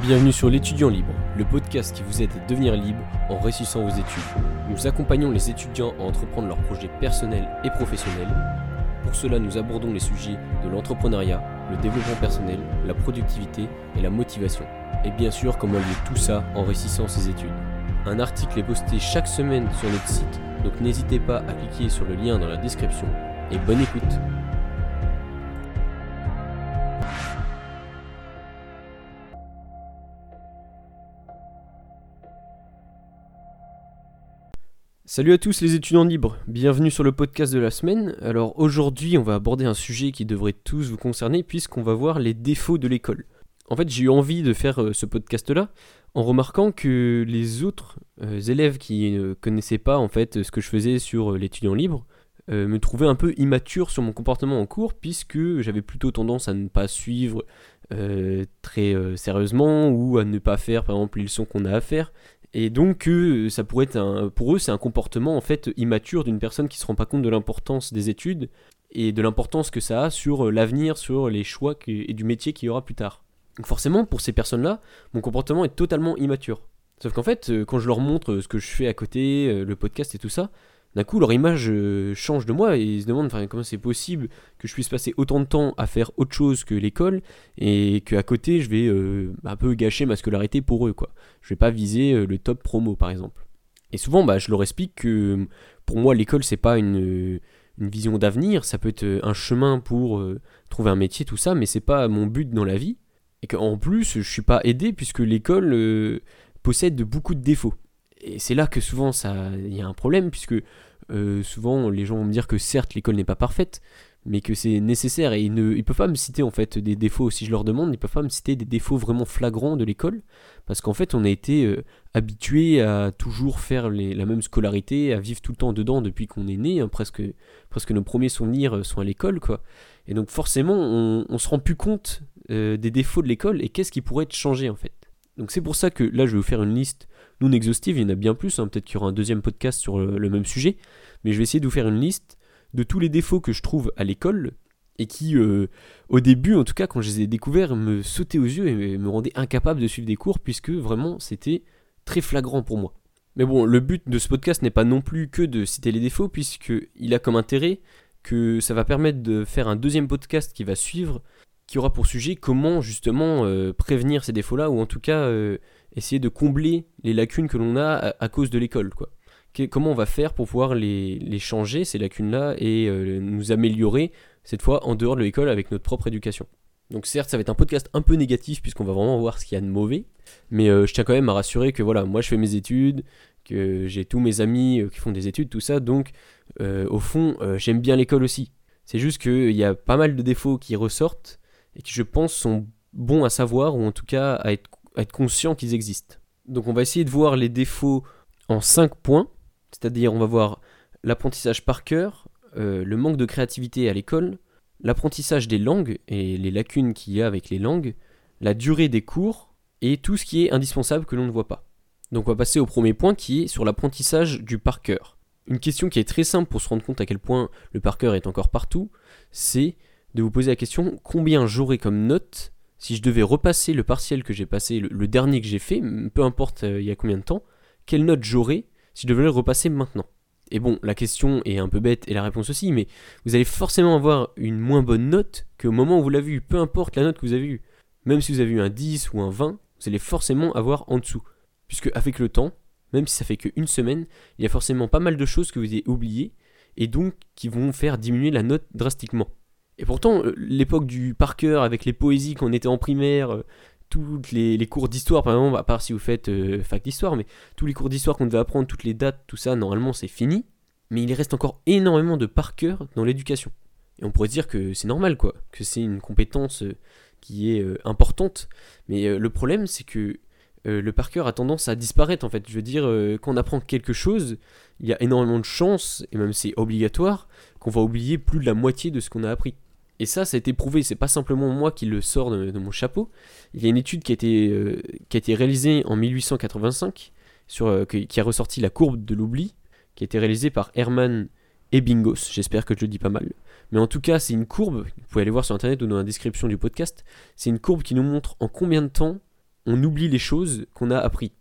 Bienvenue sur l'étudiant libre, le podcast qui vous aide à devenir libre en réussissant vos études. Nous accompagnons les étudiants à entreprendre leurs projets personnels et professionnels. Pour cela, nous abordons les sujets de l'entrepreneuriat, le développement personnel, la productivité et la motivation. Et bien sûr, comment lier tout ça en réussissant ses études. Un article est posté chaque semaine sur notre site, donc n'hésitez pas à cliquer sur le lien dans la description. Et bonne écoute Salut à tous les étudiants libres, bienvenue sur le podcast de la semaine. Alors aujourd'hui on va aborder un sujet qui devrait tous vous concerner puisqu'on va voir les défauts de l'école. En fait j'ai eu envie de faire euh, ce podcast là en remarquant que les autres euh, élèves qui ne connaissaient pas en fait ce que je faisais sur euh, l'étudiant libre me trouvaient un peu immature sur mon comportement en cours puisque j'avais plutôt tendance à ne pas suivre très sérieusement ou à ne pas faire par exemple les leçons qu'on a à faire et donc, ça pourrait être pour eux, c'est un comportement en fait immature d'une personne qui se rend pas compte de l'importance des études et de l'importance que ça a sur euh, l'avenir, sur les choix et du métier qu'il y aura plus tard. Donc forcément, pour ces personnes-là, mon comportement est totalement immature. Sauf qu'en fait, euh, quand je leur montre euh, ce que je fais à côté, le podcast et tout ça, d'un coup leur image euh, change de moi et ils se demandent comment c'est possible que je puisse passer autant de temps à faire autre chose que l'école et qu'à côté je vais euh, un peu gâcher ma scolarité pour eux quoi. Je vais pas viser euh, le top promo par exemple. Et souvent bah, je leur explique que pour moi l'école c'est pas une, vision d'avenir, ça peut être un chemin pour trouver un métier tout ça mais c'est pas mon but dans la vie et qu'en plus je suis pas aidé puisque l'école possède beaucoup de défauts et c'est là que souvent il y a un problème puisque euh, souvent les gens vont me dire que certes l'école n'est pas parfaite mais que c'est nécessaire et ils ne ils peuvent pas me citer en fait des défauts. Si je leur demande ils peuvent pas me citer des défauts vraiment flagrants de l'école parce qu'en fait on a été euh, habitué à toujours faire la même scolarité à vivre tout le temps dedans depuis qu'on est né hein, presque presque nos premiers souvenirs sont à l'école quoi. Et donc forcément on, on se rend plus compte euh, des défauts de l'école et qu'est-ce qui pourrait être changé en fait. Donc c'est pour ça que là je vais vous faire une liste non exhaustive, il y en a bien plus, hein. peut-être qu'il y aura un deuxième podcast sur le, même sujet, mais je vais essayer de vous faire une liste de tous les défauts que je trouve à l'école et qui, euh, au début en tout cas, quand je les ai découverts, me sautaient aux yeux et me rendaient incapable de suivre des cours puisque vraiment c'était très flagrant pour moi. Mais bon, le but de ce podcast n'est pas non plus que de citer les défauts puisqu'il a comme intérêt que ça va permettre de faire un deuxième podcast qui va suivre qui aura pour sujet comment justement euh, prévenir ces défauts-là, ou en tout cas euh, essayer de combler les lacunes que l'on a à, cause de l'école. quoi. comment on va faire pour pouvoir les, changer, ces lacunes-là, et euh, nous améliorer, cette fois, en dehors de l'école avec notre propre éducation. Donc certes, ça va être un podcast un peu négatif, puisqu'on va vraiment voir ce qu'il y a de mauvais, mais je tiens quand même à rassurer que voilà, moi je fais mes études, que j'ai tous mes amis qui font des études, tout ça, donc au fond, j'aime bien l'école aussi. C'est juste qu'il y a pas mal de défauts qui ressortent, et qui je pense sont bons à savoir ou en tout cas à être, conscient qu'ils existent. Donc on va essayer de voir les défauts en 5 points, c'est-à-dire on va voir l'apprentissage par cœur, euh, le manque de créativité à l'école, l'apprentissage des langues et les lacunes qu'il y a avec les langues, la durée des cours et tout ce qui est indispensable que l'on ne voit pas. Donc on va passer au premier point qui est sur l'apprentissage du par cœur. Une question qui est très simple pour se rendre compte à quel point le par cœur est encore partout, c'est de vous poser la question combien j'aurais comme note si je devais repasser le partiel que j'ai passé, le, dernier que j'ai fait, peu importe euh, il y a combien de temps, quelle note j'aurais si je devais le repasser maintenant? Et bon, la question est un peu bête et la réponse aussi, mais vous allez forcément avoir une moins bonne note qu'au moment où vous l'avez eu, peu importe la note que vous avez eue. Même si vous avez eu un 10 ou un 20, vous allez forcément avoir en dessous. Puisque avec le temps, même si ça fait qu'une semaine, il y a forcément pas mal de choses que vous avez oubliées et donc qui vont faire diminuer la note drastiquement. Et pourtant, euh, l'époque du par cœur, avec les poésies qu'on était en primaire, euh, toutes les, cours d'histoire, par exemple, à part si vous faites euh, fac d'histoire, mais tous les cours d'histoire qu'on devait apprendre, toutes les dates, tout ça, normalement c'est fini. Mais il reste encore énormément de par cœur dans l'éducation. Et on pourrait dire que c'est normal, quoi, que c'est une compétence qui est importante. Mais le problème, c'est que le par cœur a tendance à disparaître, en fait. Je veux dire, quand on apprend quelque chose, il y a énormément de chances, et même c'est obligatoire, qu'on va oublier plus de la moitié de ce qu'on a appris. Et ça, ça a été prouvé, c'est pas simplement moi qui le sors de, mon chapeau. Il y a une étude qui a été, euh, qui a été réalisée en 1885, sur, euh, qui a ressorti la courbe de l'oubli, qui a été réalisée par Hermann Ebbinghaus, j'espère que je le dis pas mal. Mais en tout cas, c'est une courbe, vous pouvez aller voir sur internet ou dans la description du podcast, c'est une courbe qui nous montre en combien de temps on oublie les choses qu'on a appris.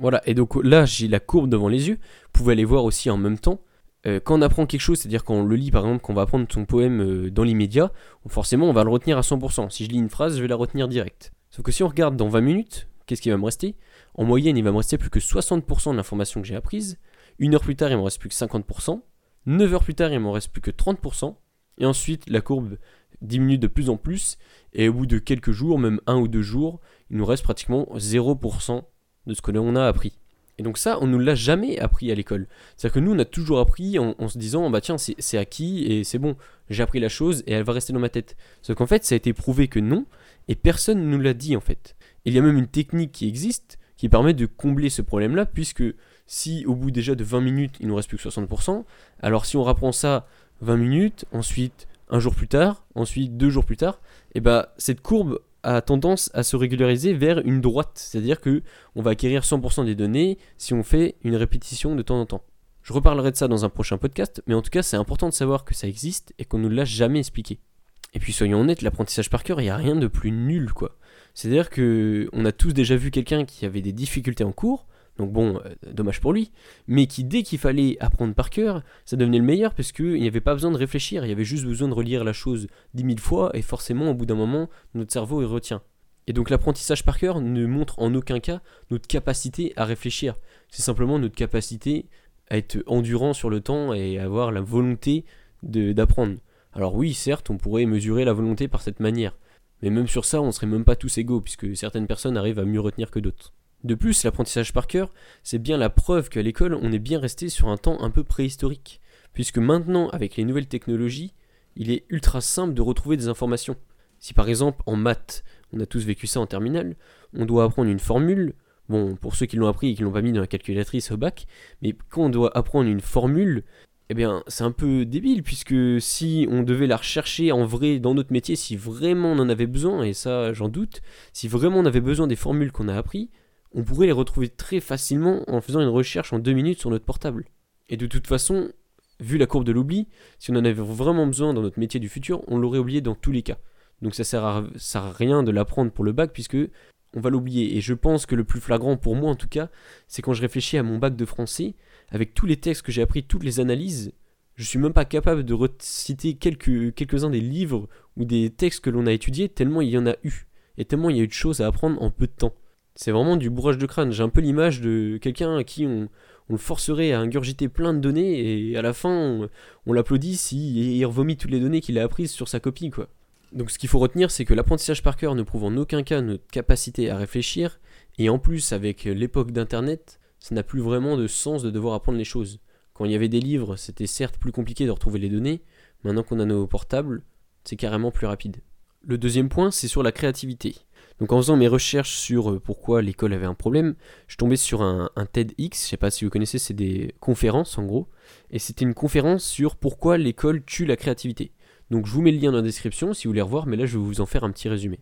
Voilà, et donc là j'ai la courbe devant les yeux, vous pouvez aller voir aussi en même temps. Euh, quand on apprend quelque chose, c'est-à-dire quand on le lit par exemple, qu'on va apprendre son poème euh, dans l'immédiat, forcément on va le retenir à 100%. Si je lis une phrase, je vais la retenir direct. Sauf que si on regarde dans 20 minutes, qu'est-ce qui va me rester? En moyenne, il va me rester plus que 60% de l'information que j'ai apprise. Une heure plus tard, il me reste plus que 50%. 9 heures plus tard, il m'en reste plus que 30%. Et ensuite, la courbe diminue de plus en plus. Et au bout de quelques jours, même un ou deux jours, il nous reste pratiquement 0% de ce que l'on a appris. Et donc ça, on ne l'a jamais appris à l'école. C'est-à-dire que nous, on a toujours appris en, se disant, bah tiens, c'est acquis et c'est bon, j'ai appris la chose et elle va rester dans ma tête. Sauf qu'en fait, ça a été prouvé que non, et personne ne nous l'a dit en fait. Il y a même une technique qui existe qui permet de combler ce problème-là, puisque si au bout déjà de 20 minutes, il nous reste plus que 60%, alors si on rapprend ça 20 minutes, ensuite un jour plus tard, ensuite deux jours plus tard, et eh bah cette courbe a tendance à se régulariser vers une droite, c'est-à-dire que on va acquérir 100% des données si on fait une répétition de temps en temps. Je reparlerai de ça dans un prochain podcast, mais en tout cas c'est important de savoir que ça existe et qu'on ne l'a jamais expliqué. Et puis soyons honnêtes, l'apprentissage par cœur, il n'y a rien de plus nul quoi. C'est-à-dire que on a tous déjà vu quelqu'un qui avait des difficultés en cours, donc bon, euh, dommage pour lui, mais qui dès qu'il fallait apprendre par cœur, ça devenait le meilleur parce qu'il n'y avait pas besoin de réfléchir, il y avait juste besoin de relire la chose dix mille fois et forcément au bout d'un moment, notre cerveau y retient. Et donc l'apprentissage par cœur ne montre en aucun cas notre capacité à réfléchir, c'est simplement notre capacité à être endurant sur le temps et avoir la volonté d'apprendre. Alors oui, certes, on pourrait mesurer la volonté par cette manière, mais même sur ça, on serait même pas tous égaux, puisque certaines personnes arrivent à mieux retenir que d'autres. De plus, l'apprentissage par cœur, c'est bien la preuve qu'à l'école, on est bien resté sur un temps un peu préhistorique, puisque maintenant, avec les nouvelles technologies, il est ultra simple de retrouver des informations. Si par exemple, en maths, on a tous vécu ça en terminale, on doit apprendre une formule, bon, pour ceux qui l'ont appris et qui l'ont pas mis dans la calculatrice au bac, mais quand on doit apprendre une formule, eh bien, c'est un peu débile, puisque si on devait la rechercher en vrai dans notre métier, si vraiment on en avait besoin, et ça j'en doute, si vraiment on avait besoin des formules qu'on a appris, on pourrait les retrouver très facilement en faisant une recherche en deux minutes sur notre portable. Et de toute façon, vu la courbe de l'oubli, si on en avait vraiment besoin dans notre métier du futur, on l'aurait oublié dans tous les cas. Donc ça sert à, sert à rien de l'apprendre pour le bac puisque on va l'oublier. Et je pense que le plus flagrant pour moi en tout cas, c'est quand je réfléchis à mon bac de français, avec tous les textes que j'ai appris, toutes les analyses, je suis même pas capable de reciter quelques, quelques-uns des livres ou des textes que l'on a étudiés, tellement il y en a eu. Et tellement il y a eu de choses à apprendre en peu de temps. C'est vraiment du bourrage de crâne. J'ai un peu l'image de quelqu'un à qui on, le forcerait à ingurgiter plein de données et à la fin on, l'applaudit s'il il revomit toutes les données qu'il a apprises sur sa copie quoi. Donc ce qu'il faut retenir c'est que l'apprentissage par cœur ne prouve en aucun cas notre capacité à réfléchir et en plus avec l'époque d'internet ça n'a plus vraiment de sens de devoir apprendre les choses. Quand il y avait des livres c'était certes plus compliqué de retrouver les données, maintenant qu'on a nos portables c'est carrément plus rapide. Le deuxième point c'est sur la créativité. Donc en faisant mes recherches sur euh, pourquoi l'école avait un problème, je tombais sur un, TEDx, je sais pas si vous connaissez, c'est des conférences en gros, et c'était une conférence sur pourquoi l'école tue la créativité. Donc je vous mets le lien dans la description si vous voulez revoir, mais là je vais vous en faire un petit résumé.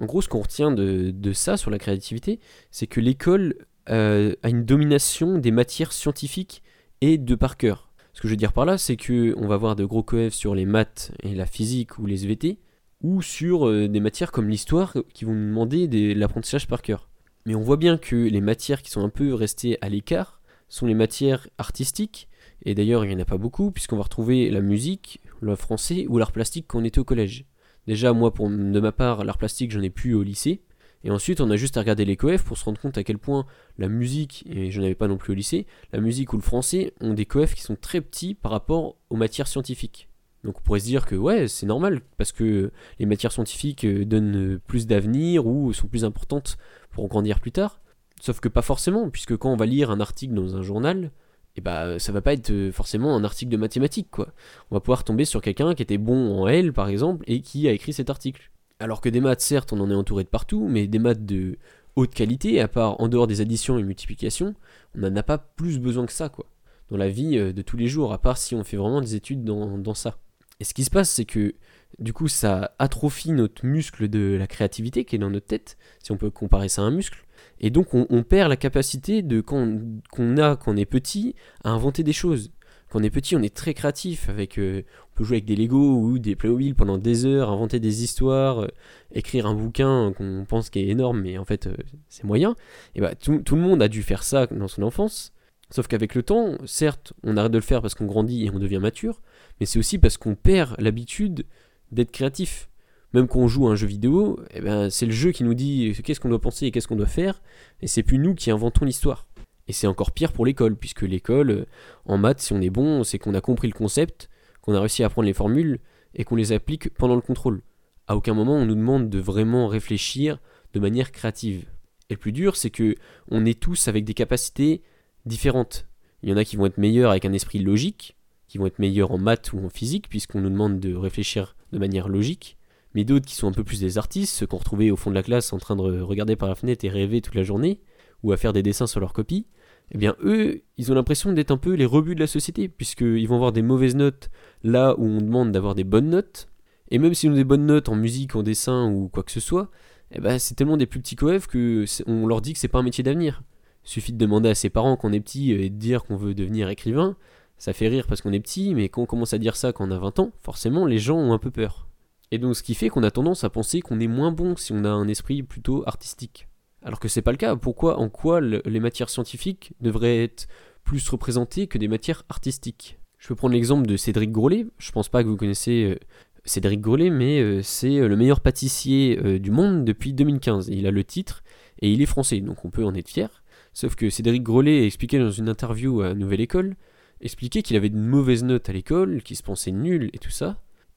En gros, ce qu'on retient de, ça sur la créativité, c'est que l'école euh, a une domination des matières scientifiques et de par cœur. Ce que je veux dire par là, c'est que on va avoir de gros coefs sur les maths et la physique ou les EVT, ou sur euh, des matières comme l'histoire qui vont nous demander de l'apprentissage par cœur. Mais on voit bien que les matières qui sont un peu restées à l'écart sont les matières artistiques, et d'ailleurs il n'y en a pas beaucoup, puisqu'on va retrouver la musique, le français ou l'art plastique quand on était au collège. Déjà, moi, pour, de ma part, l'art plastique, j'en ai plus au lycée. Et ensuite, on a juste à regarder les coefs pour se rendre compte à quel point la musique, et je n'avais pas non plus au lycée, la musique ou le français ont des coefs qui sont très petits par rapport aux matières scientifiques. Donc on pourrait se dire que ouais, c'est normal, parce que les matières scientifiques euh, donnent plus d'avenir ou sont plus importantes pour en grandir plus tard. Sauf que pas forcément, puisque quand on va lire un article dans un journal, et eh bah ça va pas être euh, forcément un article de mathématiques quoi. On va pouvoir tomber sur quelqu'un qui était bon en L par exemple et qui a écrit cet article. Alors que des maths certes on en est entouré de partout, mais des maths de haute qualité, à part en dehors des additions et multiplications, on n'en a pas plus besoin que ça quoi. Dans la vie euh, de tous les jours, à part si on fait vraiment des études dans ça. Et ce qui se passe, c'est que du coup, ça atrophie notre muscle de la créativité qui est dans notre tête, si on peut comparer ça à un muscle. Et donc, on, perd la capacité de qu'on a quand on est petit à inventer des choses. Quand on est petit, on est très créatif. Avec, euh, on peut jouer avec des Lego ou des Playmobil pendant des heures, inventer des histoires, euh, écrire un bouquin qu'on pense qui est énorme, mais en fait euh, c'est moyen. Et bah tout, tout, le monde a dû faire ça dans son enfance. Sauf qu'avec le temps, certes, on arrête de le faire parce qu'on grandit et on devient mature, mais c'est aussi parce qu'on perd l'habitude d'être créatif. Même quand on joue à un jeu vidéo, eh ben, c'est le jeu qui nous dit qu'est-ce qu'on doit penser et qu'est-ce qu'on doit faire, et c'est plus nous qui inventons l'histoire. Et c'est encore pire pour l'école, puisque l'école, en maths, si on est bon, c'est qu'on a compris le concept, qu'on a réussi à apprendre les formules, et qu'on les applique pendant le contrôle. À aucun moment on nous demande de vraiment réfléchir de manière créative. Et le plus dur, c'est que on est tous avec des capacités différentes. Il y en a qui vont être meilleurs avec un esprit logique, qui vont être meilleurs en maths ou en physique, puisqu'on nous demande de réfléchir de manière logique, mais d'autres qui sont un peu plus des artistes, ceux qu'on retrouvait au fond de la classe en train de regarder par la fenêtre et rêver toute la journée, ou à faire des dessins sur leur copie, eh bien eux, ils ont l'impression d'être un peu les rebuts de la société, puisqu'ils vont avoir des mauvaises notes là où on demande d'avoir des bonnes notes, et même s'ils ont des bonnes notes en musique, en dessin ou quoi que ce soit, eh ben, c'est tellement des plus petits coefs que on leur dit que c'est pas un métier d'avenir. Suffit de demander à ses parents qu'on est petit et de dire qu'on veut devenir écrivain, ça fait rire parce qu'on est petit, mais quand on commence à dire ça quand on a 20 ans, forcément les gens ont un peu peur. Et donc ce qui fait qu'on a tendance à penser qu'on est moins bon si on a un esprit plutôt artistique. Alors que c'est pas le cas. Pourquoi, en quoi les matières scientifiques devraient être plus représentées que des matières artistiques? Je peux prendre l'exemple de Cédric Grolet. Je pense pas que vous connaissez euh, Cédric Grolet, mais euh, c'est euh, le meilleur pâtissier du monde depuis 2015. Il a le titre et il est français, donc on peut en être fier. Sauf que Cédric Grolet a expliqué dans une interview à Nouvelle École, expliquait qu'il avait de mauvaises notes à l'école, qu'il se pensait nul et tout ça,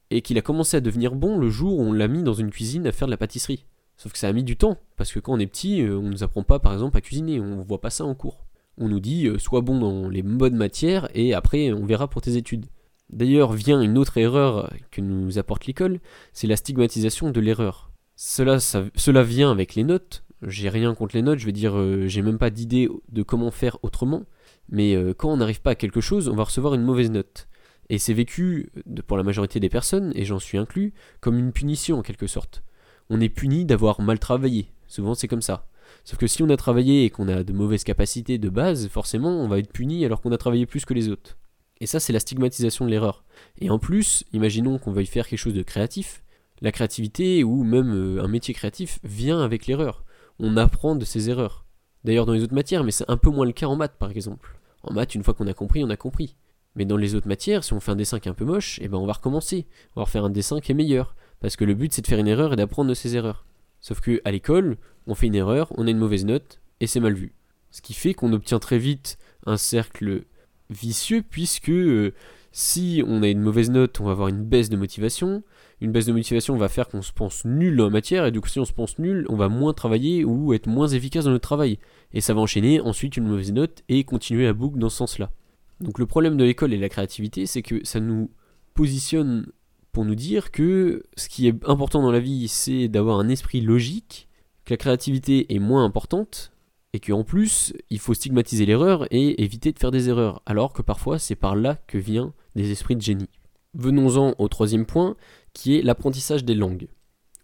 et qu'il a commencé à devenir bon le jour où on l'a mis dans une cuisine à faire de la pâtisserie. Sauf que ça a mis du temps, parce que quand on est petit, euh, on ne nous apprend pas par exemple à cuisiner, on ne voit pas ça en cours. On nous dit euh, sois bon dans les bonnes matières et après on verra pour tes études. D'ailleurs vient une autre erreur que nous apporte l'école, c'est la stigmatisation de l'erreur. Cela, cela vient avec les notes, j'ai rien contre les notes, je veux dire euh, j'ai même pas d'idée de comment faire autrement, mais quand on n'arrive pas à quelque chose, on va recevoir une mauvaise note. Et c'est vécu, pour la majorité des personnes, et j'en suis inclus, comme une punition en quelque sorte on est puni d'avoir mal travaillé. Souvent c'est comme ça. Sauf que si on a travaillé et qu'on a de mauvaises capacités de base, forcément on va être puni alors qu'on a travaillé plus que les autres. Et ça c'est la stigmatisation de l'erreur. Et en plus, imaginons qu'on veuille faire quelque chose de créatif. La créativité ou même euh, un métier créatif vient avec l'erreur. On apprend de ses erreurs. D'ailleurs dans les autres matières, mais c'est un peu moins le cas en maths par exemple. En maths, une fois qu'on a compris, on a compris. Mais dans les autres matières, si on fait un dessin qui est un peu moche, eh ben on va recommencer. On va refaire un dessin qui est meilleur. Parce que le but c'est de faire une erreur et d'apprendre de ses erreurs. Sauf que à l'école, on fait une erreur, on a une mauvaise note et c'est mal vu. Ce qui fait qu'on obtient très vite un cercle vicieux puisque euh, si on a une mauvaise note, on va avoir une baisse de motivation. Une baisse de motivation va faire qu'on se pense nul en matière et du coup si on se pense nul, on va moins travailler ou être moins efficace dans notre travail. Et ça va enchaîner ensuite une mauvaise note et continuer à boucle dans ce sens-là. Donc le problème de l'école et de la créativité, c'est que ça nous positionne pour nous dire que ce qui est important dans la vie, c'est d'avoir un esprit logique, que la créativité est moins importante, et qu'en plus, il faut stigmatiser l'erreur et éviter de faire des erreurs, alors que parfois c'est par là que vient des esprits de génie. Venons-en au troisième point, qui est l'apprentissage des langues.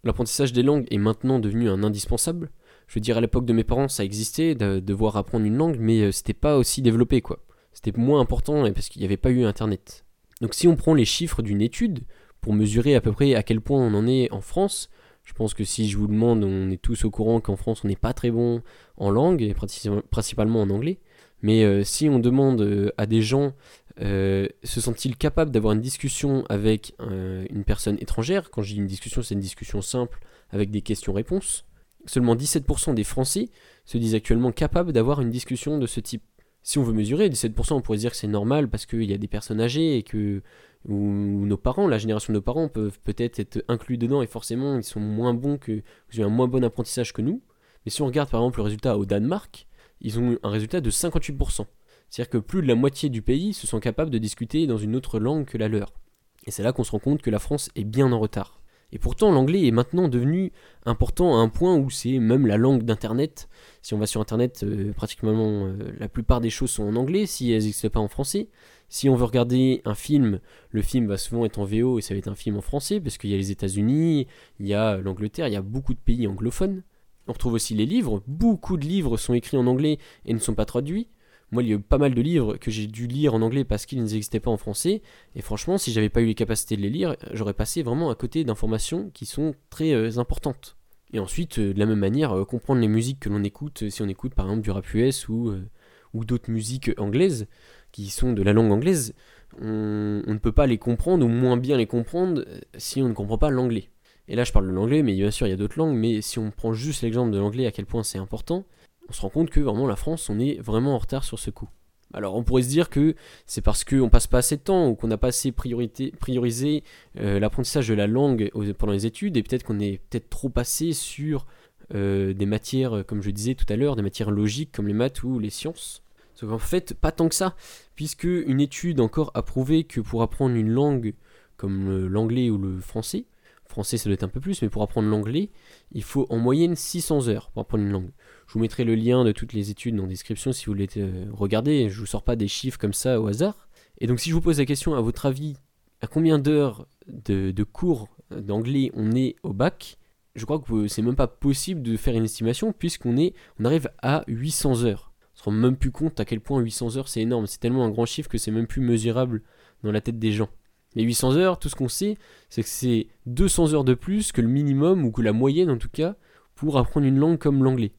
L'apprentissage des langues est maintenant devenu un indispensable. Je veux dire, à l'époque de mes parents, ça existait de devoir apprendre une langue, mais euh, c'était pas aussi développé, quoi. C'était moins important parce qu'il n'y avait pas eu Internet. Donc si on prend les chiffres d'une étude, pour mesurer à peu près à quel point on en est en France. Je pense que si je vous demande, on est tous au courant qu'en France on n'est pas très bon en langue, et principalement en anglais. Mais euh, si on demande euh, à des gens, euh, se sont-ils capables d'avoir une discussion avec une personne étrangère? Quand je dis une discussion, c'est une discussion simple avec des questions-réponses. Seulement 17% des Français se disent actuellement capables d'avoir une discussion de ce type. Si on veut mesurer, 17%, on pourrait dire que c'est normal parce qu'il y a des personnes âgées et que ou, nos parents, la génération de nos parents peuvent peut-être être inclus dedans et forcément ils sont moins bons que, ils ont un moins bon apprentissage que nous. Mais si on regarde par exemple le résultat au Danemark, ils ont un résultat de 58%. C'est-à-dire que plus de la moitié du pays se sont capables de discuter dans une autre langue que la leur. Et c'est là qu'on se rend compte que la France est bien en retard. Et pourtant, l'anglais est maintenant devenu important à un point où c'est même la langue d'Internet. Si on va sur Internet, euh, pratiquement euh, la plupart des choses sont en anglais, si elles n'existent pas en français. Si on veut regarder un film, le film va souvent être en VO et ça va être un film en français, parce qu'il y a les États-Unis, il y a l'Angleterre, il y a beaucoup de pays anglophones. On retrouve aussi les livres, beaucoup de livres sont écrits en anglais et ne sont pas traduits. Moi, il y a eu pas mal de livres que j'ai dû lire en anglais parce qu'ils n'existaient pas en français. Et franchement, si j'avais pas eu les capacités de les lire, j'aurais passé vraiment à côté d'informations qui sont très euh, importantes. Et ensuite, euh, de la même manière, euh, comprendre les musiques que l'on écoute, si on écoute par exemple du rap US ou, ou d'autres musiques anglaises qui sont de la langue anglaise, on, on, ne peut pas les comprendre ou moins bien les comprendre si on ne comprend pas l'anglais. Et là, je parle de l'anglais, mais bien sûr, il y a d'autres langues, mais si on prend juste l'exemple de l'anglais, à quel point c'est important, on se rend compte que vraiment la France, on est vraiment en retard sur ce coup. Alors on pourrait se dire que c'est parce qu'on passe pas assez de temps ou qu'on n'a pas assez priorisé euh, l'apprentissage de la langue pendant les études et peut-être qu'on est peut-être trop passé sur euh, des matières, comme je disais tout à l'heure, des matières logiques comme les maths ou les sciences. Sauf fait, pas tant que ça, puisque une étude encore a prouvé que pour apprendre une langue comme l'anglais ou le français, français ça doit être un peu plus, mais pour apprendre l'anglais, il faut en moyenne 600 heures pour apprendre une langue. Je vous mettrai le lien de toutes les études la description si vous voulez euh, regarder. Je vous sors pas des chiffres comme ça au hasard. Et donc si je vous pose la question, à votre avis, à combien d'heures de, cours d'anglais on est au bac Je crois que c'est même pas possible de faire une estimation puisqu'on est, on arrive à 800 heures. On se rend même plus compte à quel point 800 heures c'est énorme. C'est tellement un grand chiffre que c'est même plus mesurable dans la tête des gens. Mais 800 heures, tout ce qu'on sait, c'est que c'est 200 heures de plus que le minimum, ou que la moyenne en tout cas, pour apprendre une langue comme l'anglais.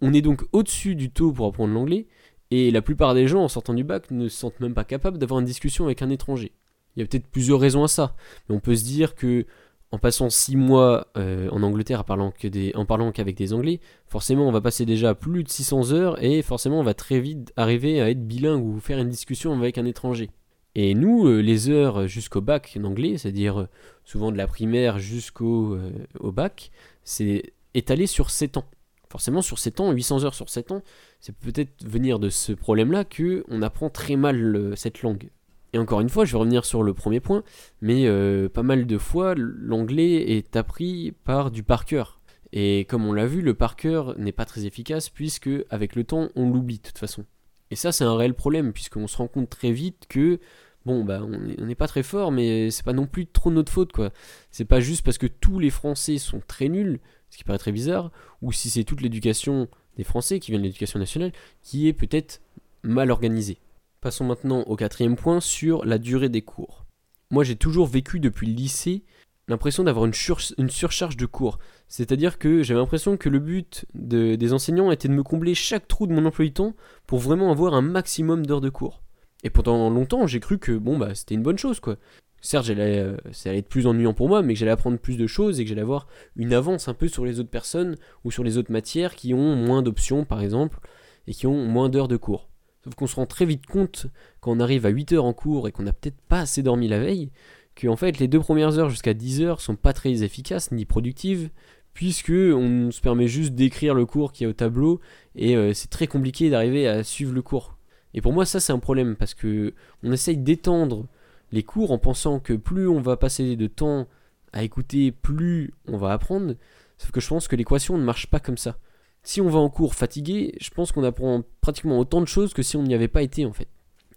On est donc au-dessus du taux pour apprendre l'anglais, et la plupart des gens en sortant du bac ne se sentent même pas capables d'avoir une discussion avec un étranger. Il y a peut-être plusieurs raisons à ça, mais on peut se dire que en passant 6 mois euh, en Angleterre en parlant, qu'avec des Anglais, forcément on va passer déjà plus de 600 heures et forcément on va très vite arriver à être bilingue ou faire une discussion avec un étranger. Et nous, euh, les heures jusqu'au bac en anglais, c'est-à-dire euh, souvent de la primaire jusqu'au au bac, c'est étalé sur 7 ans. Forcément, sur 7 ans, 800 heures sur 7 ans, c'est peut-être venir de ce problème-là que on apprend très mal cette langue. Et encore une fois, je vais revenir sur le premier point, mais pas mal de fois, l'anglais est appris par du par cœur. Et comme on l'a vu, le par cœur n'est pas très efficace puisque avec le temps, on l'oublie de toute façon. Et ça, c'est un réel problème puisqu'on se rend compte très vite que bon, bah, on n'est pas très fort, mais c'est pas non plus trop notre faute, quoi. C'est pas juste parce que tous les Français sont très nuls, ce qui paraît très bizarre, ou si c'est toute l'éducation des Français qui vient de l'éducation nationale qui est peut-être mal organisée. Passons maintenant au quatrième point sur la durée des cours. Moi, j'ai toujours vécu depuis le lycée l'impression d'avoir une, surcharge de cours. C'est-à-dire que j'avais l'impression que le but des enseignants était de me combler chaque trou de mon emploi du temps pour vraiment avoir un maximum d'heures de cours. Et pendant longtemps, j'ai cru que bon bah c'était une bonne chose quoi. Certes, j'allais, euh, ça allait être plus ennuyant pour moi, mais que j'allais apprendre plus de choses et que j'allais avoir une avance un peu sur les autres personnes ou sur les autres matières qui ont moins d'options par exemple et qui ont moins d'heures de cours. Sauf qu'on se rend très vite compte quand on arrive à 8 heures en cours et qu'on n'a peut-être pas assez dormi la veille, que en fait les deux premières heures jusqu'à 10 heures sont pas très efficaces ni productives, puisque on se permet juste d'écrire le cours qui est au tableau et euh, c'est très compliqué d'arriver à suivre le cours. Et pour moi, ça, c'est un problème parce que on essaye d'étendre les cours en pensant que plus on va passer de temps à écouter, plus on va apprendre. Sauf que je pense que l'équation ne marche pas comme ça. Si on va en cours fatigué, je pense qu'on apprend pratiquement autant de choses que si on n'y avait pas été en fait.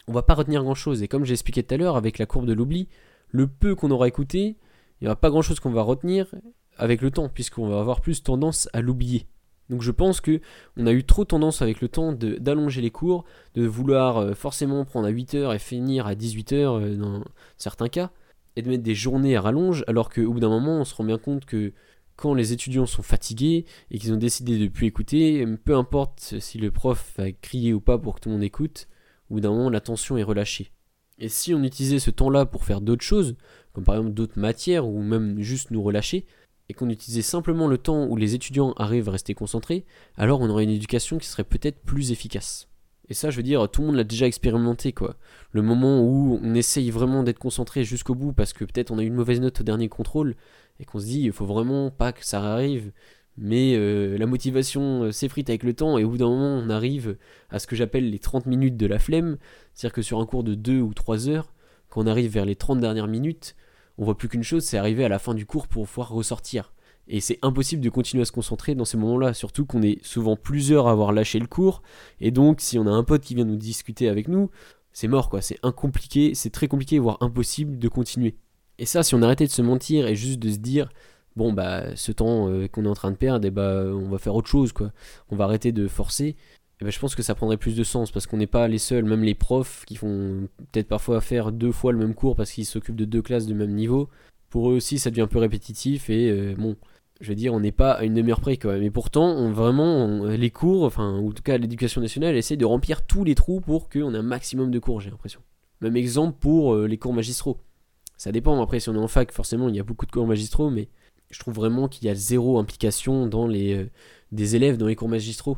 On va pas retenir grand chose. Et comme j'ai expliqué tout à l'heure avec la courbe de l'oubli, le peu qu'on aura écouté, il n'y aura pas grand chose qu'on va retenir avec le temps, puisqu'on va avoir plus tendance à l'oublier. Donc je pense que on a eu trop tendance avec le temps d'allonger les cours, de vouloir euh, forcément prendre à 8h et finir à 18h euh, dans certains cas, et de mettre des journées à rallonge, alors qu'au bout d'un moment on se rend bien compte que quand les étudiants sont fatigués et qu'ils ont décidé de ne plus écouter, peu importe si le prof va crier ou pas pour que tout le monde écoute, au bout d'un moment l'attention est relâchée. Et si on utilisait ce temps-là pour faire d'autres choses, comme par exemple d'autres matières ou même juste nous relâcher, et qu'on utilisait simplement le temps où les étudiants arrivent à rester concentrés, alors on aurait une éducation qui serait peut-être plus efficace. Et ça, je veux dire, tout le monde l'a déjà expérimenté, quoi. Le moment où on essaye vraiment d'être concentré jusqu'au bout parce que peut-être on a eu une mauvaise note au dernier contrôle et qu'on se dit, il faut vraiment pas que ça arrive, mais euh, la motivation euh, s'effrite avec le temps et au bout d'un moment, on arrive à ce que j'appelle les 30 minutes de la flemme, c'est-à-dire que sur un cours de 2 ou 3 heures, quand on arrive vers les 30 dernières minutes, on voit plus qu'une chose, c'est arriver à la fin du cours pour pouvoir ressortir. Et c'est impossible de continuer à se concentrer dans ces moments-là, surtout qu'on est souvent plusieurs à avoir lâché le cours, et donc si on a un pote qui vient nous discuter avec nous, c'est mort quoi, c'est incompliqué, c'est très compliqué, voire impossible de continuer. Et ça, si on arrêtait de se mentir et juste de se dire, bon bah ce temps euh, qu'on est en train de perdre, et eh bah on va faire autre chose quoi, on va arrêter de forcer, eh ben, je pense que ça prendrait plus de sens parce qu'on n'est pas les seuls, même les profs qui font peut-être parfois faire deux fois le même cours parce qu'ils s'occupent de deux classes du même niveau. Pour eux aussi, ça devient un peu répétitif et euh, bon, je veux dire, on n'est pas à une demi-heure près quand même. Et pourtant, vraiment, les cours, enfin, en tout cas l'éducation nationale, essaie de remplir tous les trous pour qu'on ait un maximum de cours, j'ai l'impression. Même exemple pour euh, les cours magistraux. Ça dépend, après, si on est en fac, forcément, il y a beaucoup de cours magistraux, mais je trouve vraiment qu'il y a zéro implication dans les, euh, des élèves dans les cours magistraux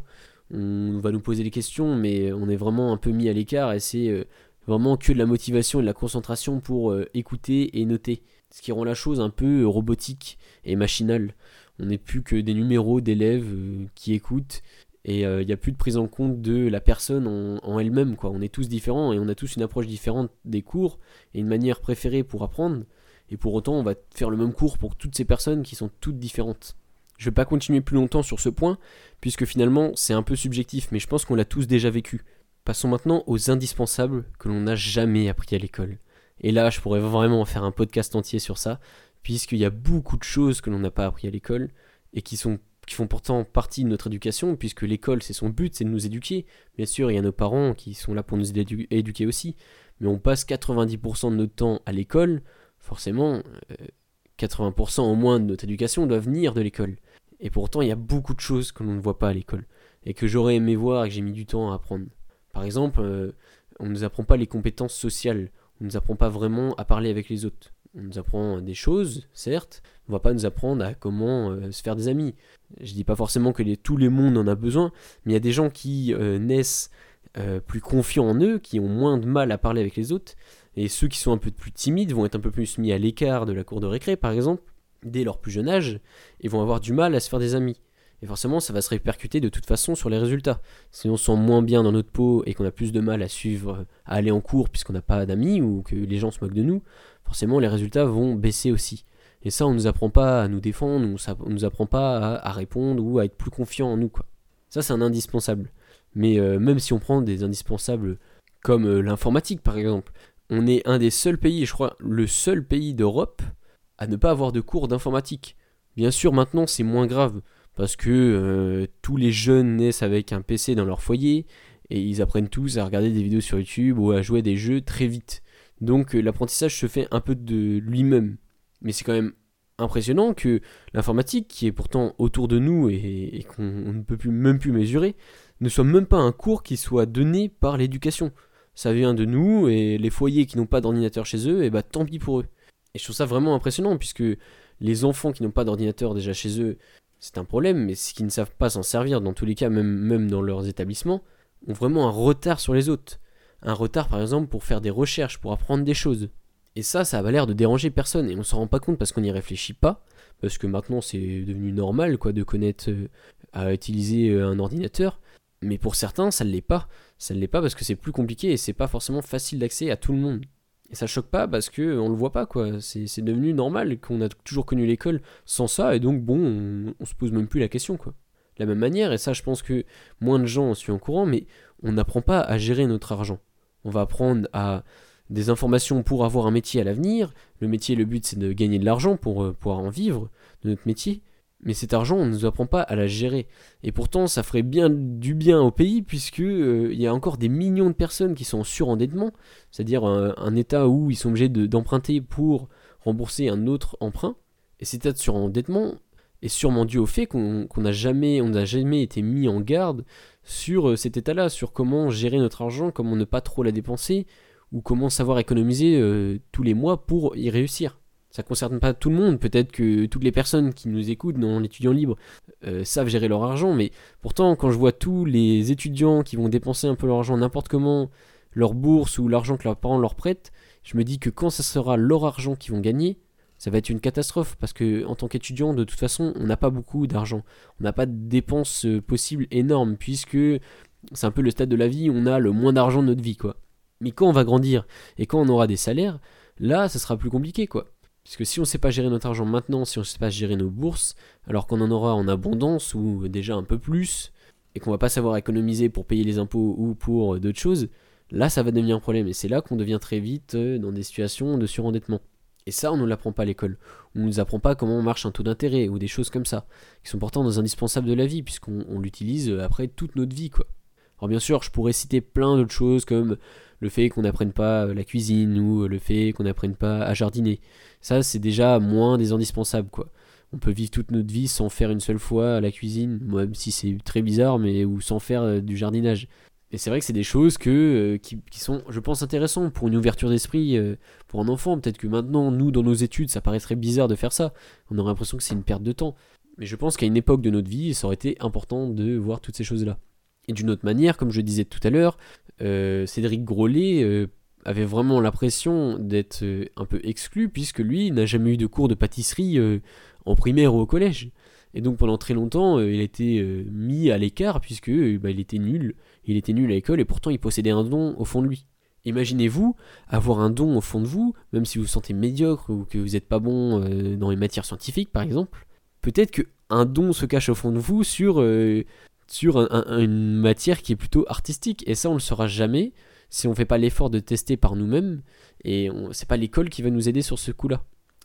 on va nous poser des questions, mais on est vraiment un peu mis à l'écart et c'est euh, vraiment que de la motivation et de la concentration pour euh, écouter et noter. Ce qui rend la chose un peu euh, robotique et machinale. On n'est plus que des numéros d'élèves qui écoutent et il n'y a plus de prise en compte de la personne en, elle-même. Quoi. On est tous différents et on a tous une approche différente des cours et une manière préférée pour apprendre. Et pour autant, on va faire le même cours pour toutes ces personnes qui sont toutes différentes. Je vais pas continuer plus longtemps sur ce point, puisque finalement c'est un peu subjectif, mais je pense qu'on l'a tous déjà vécu. Passons maintenant aux indispensables que l'on n'a jamais appris à l'école. Et là, je pourrais vraiment faire un podcast entier sur ça, puisqu'il y a beaucoup de choses que l'on n'a pas appris à l'école, et qui, sont, qui font pourtant partie de notre éducation, puisque l'école, c'est son but, c'est de nous éduquer. Bien sûr, il y a nos parents qui sont là pour nous éduquer aussi, mais on passe 90% de notre temps à l'école, forcément, 80% euh, au moins de notre éducation doit venir de l'école. Et pourtant, il y a beaucoup de choses que l'on ne voit pas à l'école et que j'aurais aimé voir et que j'ai mis du temps à apprendre. Par exemple, euh, on ne nous apprend pas les compétences sociales, on ne nous apprend pas vraiment à parler avec les autres. On nous apprend des choses, certes, on ne va pas nous apprendre à comment euh, se faire des amis. Je dis pas forcément que les, tout le monde en a besoin, mais il y a des gens qui euh, naissent plus confiants en eux, qui ont moins de mal à parler avec les autres, et ceux qui sont un peu plus timides vont être un peu plus mis à l'écart de la cour de récré, par exemple, dès leur plus jeune âge, et vont avoir du mal à se faire des amis. Et forcément, ça va se répercuter de toute façon sur les résultats. Si on se sent moins bien dans notre peau et qu'on a plus de mal à suivre, à aller en cours puisqu'on n'a pas d'amis ou que les gens se moquent de nous, forcément les résultats vont baisser aussi. Et ça, on ne nous apprend pas à nous défendre, on ne nous apprend pas à, répondre ou à être plus confiant en nous. Ça, c'est un indispensable. Mais euh, même si on prend des indispensables comme euh, l'informatique par exemple, on est un des seuls pays, je crois le seul pays d'Europe à ne pas avoir de cours d'informatique. Bien sûr, maintenant c'est moins grave, parce que euh, tous les jeunes naissent avec un PC dans leur foyer, et ils apprennent tous à regarder des vidéos sur YouTube ou à jouer des jeux très vite. Donc l'apprentissage se fait un peu de lui-même. Mais c'est quand même impressionnant que l'informatique, qui est pourtant autour de nous et, qu'on ne peut plus, même plus mesurer, ne soit même pas un cours qui soit donné par l'éducation. Ça vient de nous, et les foyers qui n'ont pas d'ordinateur chez eux, et bah tant pis pour eux. Et je trouve ça vraiment impressionnant, puisque les enfants qui n'ont pas d'ordinateur déjà chez eux, c'est un problème, mais ceux qui ne savent pas s'en servir, dans tous les cas, même, même dans leurs établissements, ont vraiment un retard sur les autres. Un retard, par exemple, pour faire des recherches, pour apprendre des choses. Et ça, ça a l'air de déranger personne, et on s'en rend pas compte parce qu'on n'y réfléchit pas, parce que maintenant c'est devenu normal, quoi, de connaître euh, à utiliser euh, un ordinateur. Mais pour certains, ça ne l'est pas. Ça ne l'est pas parce que c'est plus compliqué et c'est pas forcément facile d'accès à tout le monde. Et ça choque pas parce que on le voit pas quoi. C'est devenu normal qu'on a toujours connu l'école sans ça et donc bon, on, se pose même plus la question quoi. De la même manière, et ça je pense que moins de gens en sont au courant, mais on n'apprend pas à gérer notre argent. On va apprendre à des informations pour avoir un métier à l'avenir. Le métier, le but c'est de gagner de l'argent pour euh, pouvoir en vivre de notre métier. Mais cet argent, on ne nous apprend pas à la gérer. Et pourtant, ça ferait bien du bien au pays, puisque euh, il y a encore des millions de personnes qui sont en surendettement, c'est-à-dire un, état où ils sont obligés d'emprunter pour rembourser un autre emprunt. Et cet état de surendettement est sûrement dû au fait qu'on n'a jamais, jamais été mis en garde sur euh, cet état-là, sur comment gérer notre argent, comment ne pas trop la dépenser, ou comment savoir économiser euh, tous les mois pour y réussir ça concerne pas tout le monde. Peut-être que toutes les personnes qui nous écoutent dans l'étudiant libre euh, savent gérer leur argent, mais pourtant, quand je vois tous les étudiants qui vont dépenser un peu leur argent n'importe comment, leur bourse ou l'argent que leurs parents leur prêtent, je me dis que quand ça sera leur argent qu'ils vont gagner, ça va être une catastrophe parce que en tant qu'étudiant, de toute façon, on n'a pas beaucoup d'argent. On n'a pas de dépenses euh, possibles énormes puisque c'est un peu le stade de la vie on a le moins d'argent de notre vie, quoi. Mais quand on va grandir et quand on aura des salaires, là, ça sera plus compliqué, quoi. Puisque si on ne sait pas gérer notre argent maintenant, si on ne sait pas gérer nos bourses, alors qu'on en aura en abondance ou déjà un peu plus, et qu'on va pas savoir économiser pour payer les impôts ou pour d'autres choses, là ça va devenir un problème. Et c'est là qu'on devient très vite euh, dans des situations de surendettement. Et ça, on ne l'apprend pas à l'école. On ne nous apprend pas comment marche un taux d'intérêt ou des choses comme ça, qui sont pourtant indispensables de la vie, puisqu'on l'utilise euh, après toute notre vie, quoi. Alors bien sûr, je pourrais citer plein d'autres choses comme le fait qu'on n'apprenne pas la cuisine ou le fait qu'on n'apprenne pas à jardiner. Ça, c'est déjà moins des indispensables, quoi. On peut vivre toute notre vie sans faire une seule fois la cuisine, même si c'est très bizarre, mais ou sans faire euh, du jardinage. Et c'est vrai que c'est des choses euh, qui, sont, je pense, intéressantes pour une ouverture d'esprit euh, pour un enfant. Peut-être que maintenant, nous, dans nos études, ça paraîtrait bizarre de faire ça. On aurait l'impression que c'est une perte de temps. Mais je pense qu'à une époque de notre vie, ça aurait été important de voir toutes ces choses-là. Et d'une autre manière, comme je disais tout à l'heure, euh, Cédric Grolet euh, avait vraiment l'impression d'être euh, un peu exclu, puisque lui n'a jamais eu de cours de pâtisserie en primaire ou au collège. Et donc pendant très longtemps, il était mis à l'écart, puisque bah, il était nul. Il était nul à l'école, et pourtant il possédait un don au fond de lui. Imaginez-vous avoir un don au fond de vous, même si vous vous sentez médiocre ou que vous n'êtes pas bon dans les matières scientifiques par exemple. Peut-être qu'un don se cache au fond de vous sur sur une matière qui est plutôt artistique. Et ça, on ne le saura jamais si on ne fait pas l'effort de tester par nous-mêmes. Et c'est pas l'école qui va nous aider sur ce coup-là.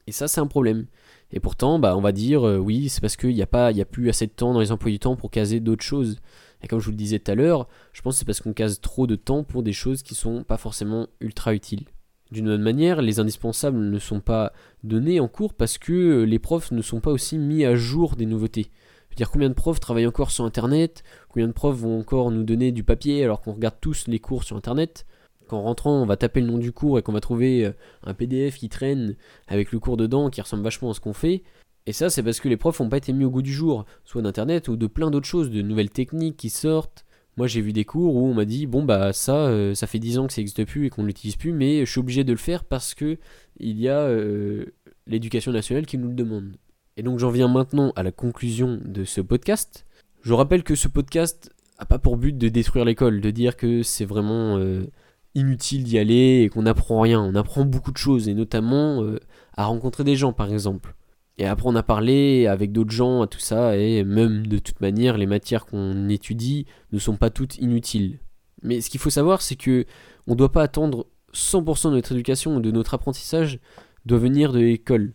Et ça, c'est un problème. Et pourtant, bah, on va dire, euh, oui, c'est parce qu'il n'y a, plus assez de temps dans les emplois du temps pour caser d'autres choses. Et comme je vous le disais tout à l'heure, je pense que c'est parce qu'on case trop de temps pour des choses qui sont pas forcément ultra utiles. D'une autre manière, les indispensables ne sont pas donnés en cours parce que les profs ne sont pas aussi mis à jour des nouveautés dire combien de profs travaillent encore sur internet, combien de profs vont encore nous donner du papier alors qu'on regarde tous les cours sur internet? Qu'en rentrant, on va taper le nom du cours et qu'on va trouver euh, un PDF qui traîne avec le cours dedans qui ressemble vachement à ce qu'on fait. Et ça, c'est parce que les profs n'ont pas été mis au goût du jour, soit d'internet ou de plein d'autres choses, de nouvelles techniques qui sortent. Moi, j'ai vu des cours où on m'a dit bon bah ça, euh, ça fait 10 ans que ça n'existe plus et qu'on l'utilise plus, mais je suis obligé de le faire parce que il y a euh, l'éducation nationale qui nous le demande. Et donc j'en viens maintenant à la conclusion de ce podcast. Je rappelle que ce podcast n'a pas pour but de détruire l'école, de dire que c'est vraiment euh, inutile d'y aller et qu'on n'apprend rien. On apprend beaucoup de choses, et notamment euh, à rencontrer des gens par exemple. Et après on a parlé avec d'autres gens à tout ça, et même de toute manière, les matières qu'on étudie ne sont pas toutes inutiles. Mais ce qu'il faut savoir, c'est que on ne doit pas attendre 100% de notre éducation ou de notre apprentissage doit venir de l'école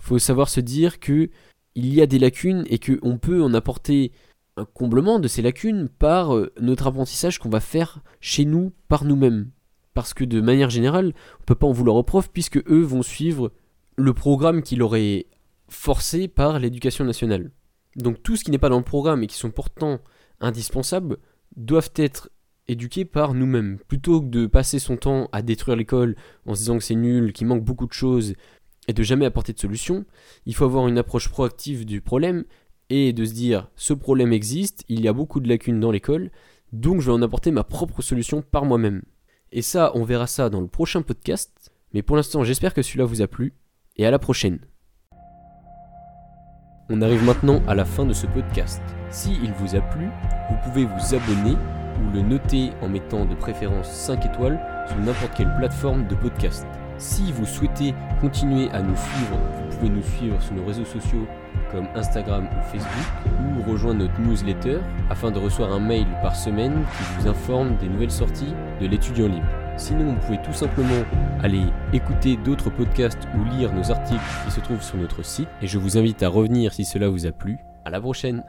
faut savoir se dire que il y a des lacunes et qu'on peut en apporter un comblement de ces lacunes par euh, notre apprentissage qu'on va faire chez nous par nous-mêmes. Parce que de manière générale, on peut pas en vouloir aux profs puisque eux vont suivre le programme qui leur est forcé par l'éducation nationale. Donc tout ce qui n'est pas dans le programme et qui sont pourtant indispensables doivent être éduqués par nous-mêmes. Plutôt que de passer son temps à détruire l'école en se disant que c'est nul, qu'il manque beaucoup de choses, et de jamais apporter de solution, il faut avoir une approche proactive du problème et de se dire ce problème existe, il y a beaucoup de lacunes dans l'école, donc je vais en apporter ma propre solution par moi-même. Et ça, on verra ça dans le prochain podcast, mais pour l'instant j'espère que celui-là vous a plu, et à la prochaine. On arrive maintenant à la fin de ce podcast. Si il vous a plu, vous pouvez vous abonner ou le noter en mettant de préférence 5 étoiles sur n'importe quelle plateforme de podcast. Si vous souhaitez continuer à nous suivre, vous pouvez nous suivre sur nos réseaux sociaux comme Instagram ou Facebook ou rejoindre notre newsletter afin de recevoir un mail par semaine qui vous informe des nouvelles sorties de l'étudiant libre. Sinon, vous pouvez tout simplement aller écouter d'autres podcasts ou lire nos articles qui se trouvent sur notre site et je vous invite à revenir si cela vous a plu. À la prochaine